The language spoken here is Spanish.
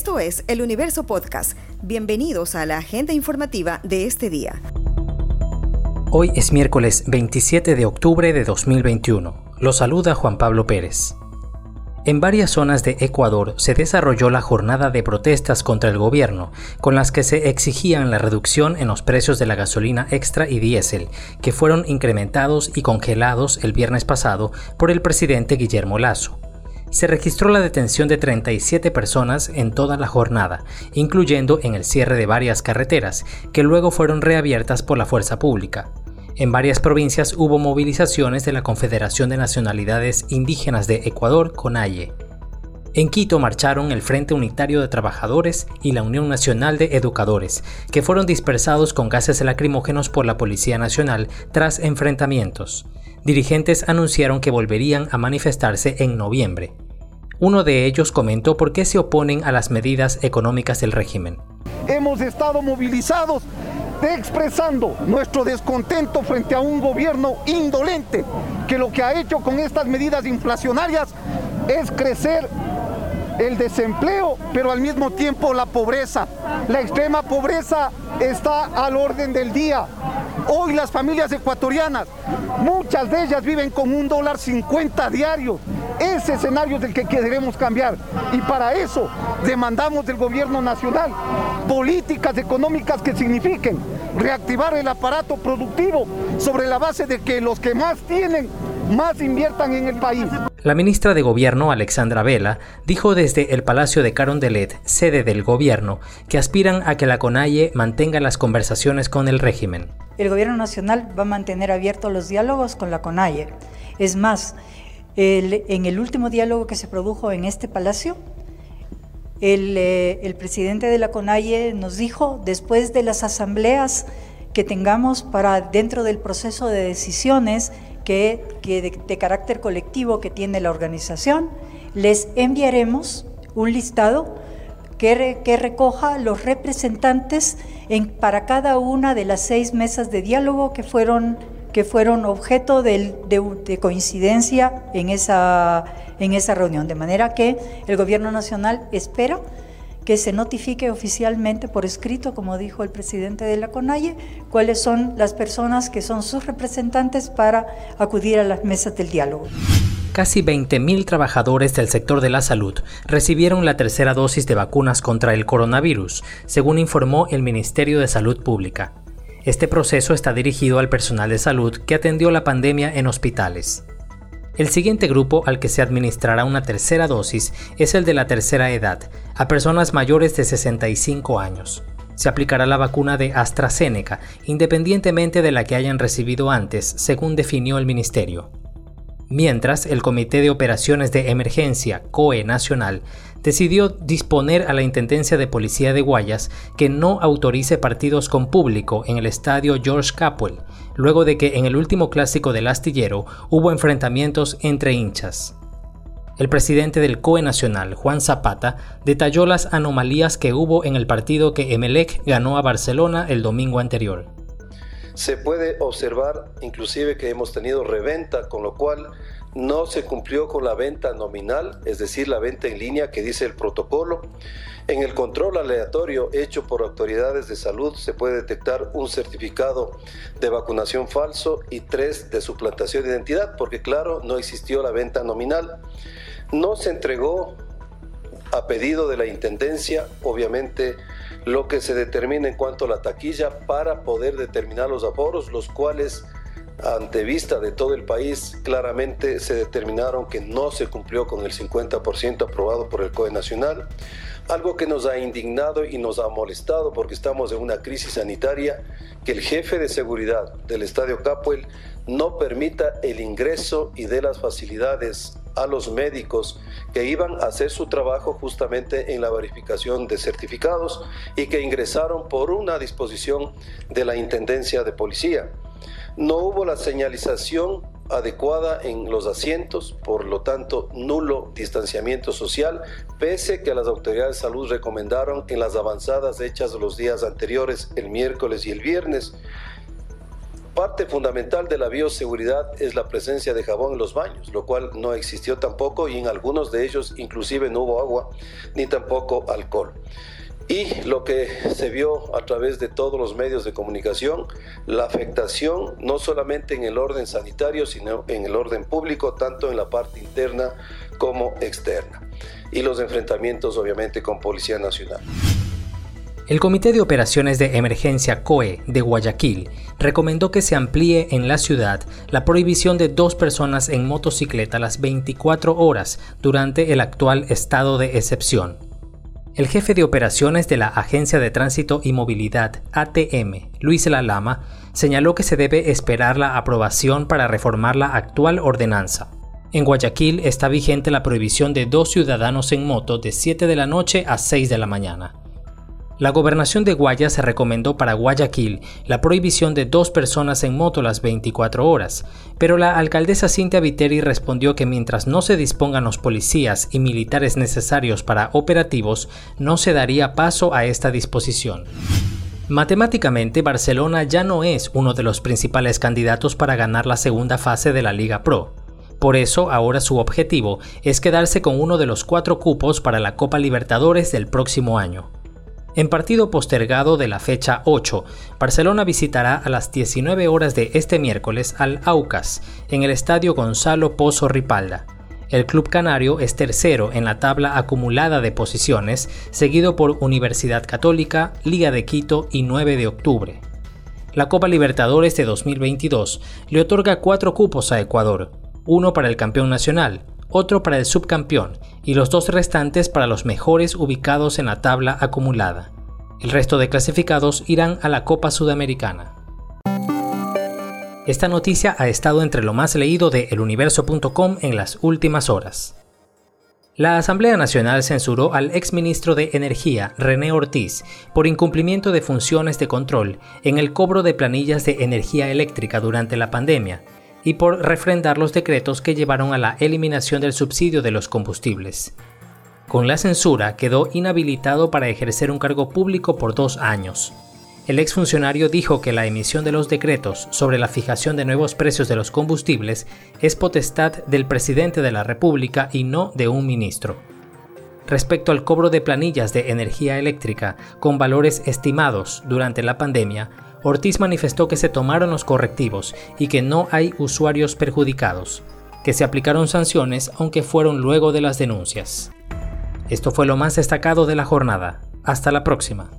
Esto es El Universo Podcast. Bienvenidos a la agenda informativa de este día. Hoy es miércoles 27 de octubre de 2021. Lo saluda Juan Pablo Pérez. En varias zonas de Ecuador se desarrolló la jornada de protestas contra el gobierno, con las que se exigían la reducción en los precios de la gasolina extra y diésel, que fueron incrementados y congelados el viernes pasado por el presidente Guillermo Lazo. Se registró la detención de 37 personas en toda la jornada, incluyendo en el cierre de varias carreteras, que luego fueron reabiertas por la fuerza pública. En varias provincias hubo movilizaciones de la Confederación de Nacionalidades Indígenas de Ecuador, CONAIE. En Quito marcharon el Frente Unitario de Trabajadores y la Unión Nacional de Educadores, que fueron dispersados con gases lacrimógenos por la Policía Nacional tras enfrentamientos. Dirigentes anunciaron que volverían a manifestarse en noviembre. Uno de ellos comentó por qué se oponen a las medidas económicas del régimen. Hemos estado movilizados expresando nuestro descontento frente a un gobierno indolente que lo que ha hecho con estas medidas inflacionarias es crecer el desempleo, pero al mismo tiempo la pobreza. La extrema pobreza está al orden del día. Hoy las familias ecuatorianas, muchas de ellas viven con un dólar 50 diario. Ese escenario es el que queremos cambiar. Y para eso demandamos del gobierno nacional políticas económicas que signifiquen reactivar el aparato productivo sobre la base de que los que más tienen, más inviertan en el país. La ministra de Gobierno, Alexandra Vela, dijo desde el Palacio de Carondelet, sede del gobierno, que aspiran a que la CONAIE mantenga las conversaciones con el régimen. El gobierno nacional va a mantener abiertos los diálogos con la CONAIE. Es más, en el último diálogo que se produjo en este palacio, el, eh, el, presidente de la CONAIE nos dijo, después de las asambleas que tengamos para dentro del proceso de decisiones que, de, carácter colectivo que tiene la organización, les enviaremos un listado que, que recoja los representantes en, para cada una de las seis mesas de diálogo que fueron que fueron objeto de, de, coincidencia en esa, en esa reunión. De manera que el Gobierno Nacional espera que se notifique oficialmente por escrito, como dijo el presidente de la CONAIE, cuáles son las personas que son sus representantes para acudir a las mesas del diálogo. Casi 20.000 trabajadores del sector de la salud recibieron la tercera dosis de vacunas contra el coronavirus, según informó el Ministerio de Salud Pública. Este proceso está dirigido al personal de salud que atendió la pandemia en hospitales. El siguiente grupo al que se administrará una tercera dosis es el de la tercera edad, a personas mayores de 65 años. Se aplicará la vacuna de AstraZeneca, independientemente de la que hayan recibido antes, según definió el ministerio. Mientras, el Comité de Operaciones de Emergencia, COE Nacional, decidió disponer a la Intendencia de Policía de Guayas que no autorice partidos con público en el estadio George Capwell, luego de que en el último clásico del astillero hubo enfrentamientos entre hinchas. El presidente del COE Nacional, Juan Zapata, detalló las anomalías que hubo en el partido que Emelec ganó a Barcelona el domingo anterior. Se puede observar inclusive que hemos tenido reventa, con lo cual no se cumplió con la venta nominal, es decir, la venta en línea que dice el protocolo. En el control aleatorio hecho por autoridades de salud se puede detectar un certificado de vacunación falso y tres de suplantación de identidad, porque claro, no existió la venta nominal. No se entregó a pedido de la Intendencia, obviamente, lo que se determina en cuanto a la taquilla para poder determinar los aforos, los cuales ante vista de todo el país, claramente se determinaron que no se cumplió con el 50% aprobado por el COE Nacional, algo que nos ha indignado y nos ha molestado porque estamos en una crisis sanitaria, que el jefe de seguridad del Estadio Capuel no permita el ingreso y de las facilidades a los médicos que iban a hacer su trabajo justamente en la verificación de certificados y que ingresaron por una disposición de la Intendencia de Policía. No hubo la señalización adecuada en los asientos, por lo tanto nulo distanciamiento social, pese que las autoridades de salud recomendaron en las avanzadas hechas los días anteriores, el miércoles y el viernes, Parte fundamental de la bioseguridad es la presencia de jabón en los baños, lo cual no existió tampoco y en algunos de ellos inclusive no hubo agua ni tampoco alcohol. Y lo que se vio a través de todos los medios de comunicación, la afectación no solamente en el orden sanitario, sino en el orden público, tanto en la parte interna como externa. Y los enfrentamientos obviamente con Policía Nacional. El Comité de Operaciones de Emergencia COE de Guayaquil recomendó que se amplíe en la ciudad la prohibición de dos personas en motocicleta las 24 horas durante el actual estado de excepción. El jefe de operaciones de la Agencia de Tránsito y Movilidad, ATM, Luis Lalama, señaló que se debe esperar la aprobación para reformar la actual ordenanza. En Guayaquil está vigente la prohibición de dos ciudadanos en moto de 7 de la noche a 6 de la mañana. La gobernación de Guayas recomendó para Guayaquil la prohibición de dos personas en moto las 24 horas, pero la alcaldesa Cintia Viteri respondió que mientras no se dispongan los policías y militares necesarios para operativos, no se daría paso a esta disposición. Matemáticamente, Barcelona ya no es uno de los principales candidatos para ganar la segunda fase de la Liga Pro. Por eso, ahora su objetivo es quedarse con uno de los cuatro cupos para la Copa Libertadores del próximo año. En partido postergado de la fecha 8, Barcelona visitará a las 19 horas de este miércoles al Aucas, en el estadio Gonzalo Pozo Ripalda. El club canario es tercero en la tabla acumulada de posiciones, seguido por Universidad Católica, Liga de Quito y 9 de octubre. La Copa Libertadores de 2022 le otorga cuatro cupos a Ecuador, uno para el campeón nacional, otro para el subcampeón y los dos restantes para los mejores ubicados en la tabla acumulada. El resto de clasificados irán a la Copa Sudamericana. Esta noticia ha estado entre lo más leído de eluniverso.com en las últimas horas. La Asamblea Nacional censuró al exministro de Energía, René Ortiz, por incumplimiento de funciones de control en el cobro de planillas de energía eléctrica durante la pandemia, y por refrendar los decretos que llevaron a la eliminación del subsidio de los combustibles. Con la censura quedó inhabilitado para ejercer un cargo público por dos años. El exfuncionario dijo que la emisión de los decretos sobre la fijación de nuevos precios de los combustibles es potestad del presidente de la República y no de un ministro. Respecto al cobro de planillas de energía eléctrica con valores estimados durante la pandemia, Ortiz manifestó que se tomaron los correctivos y que no hay usuarios perjudicados, que se aplicaron sanciones aunque fueron luego de las denuncias. Esto fue lo más destacado de la jornada. Hasta la próxima.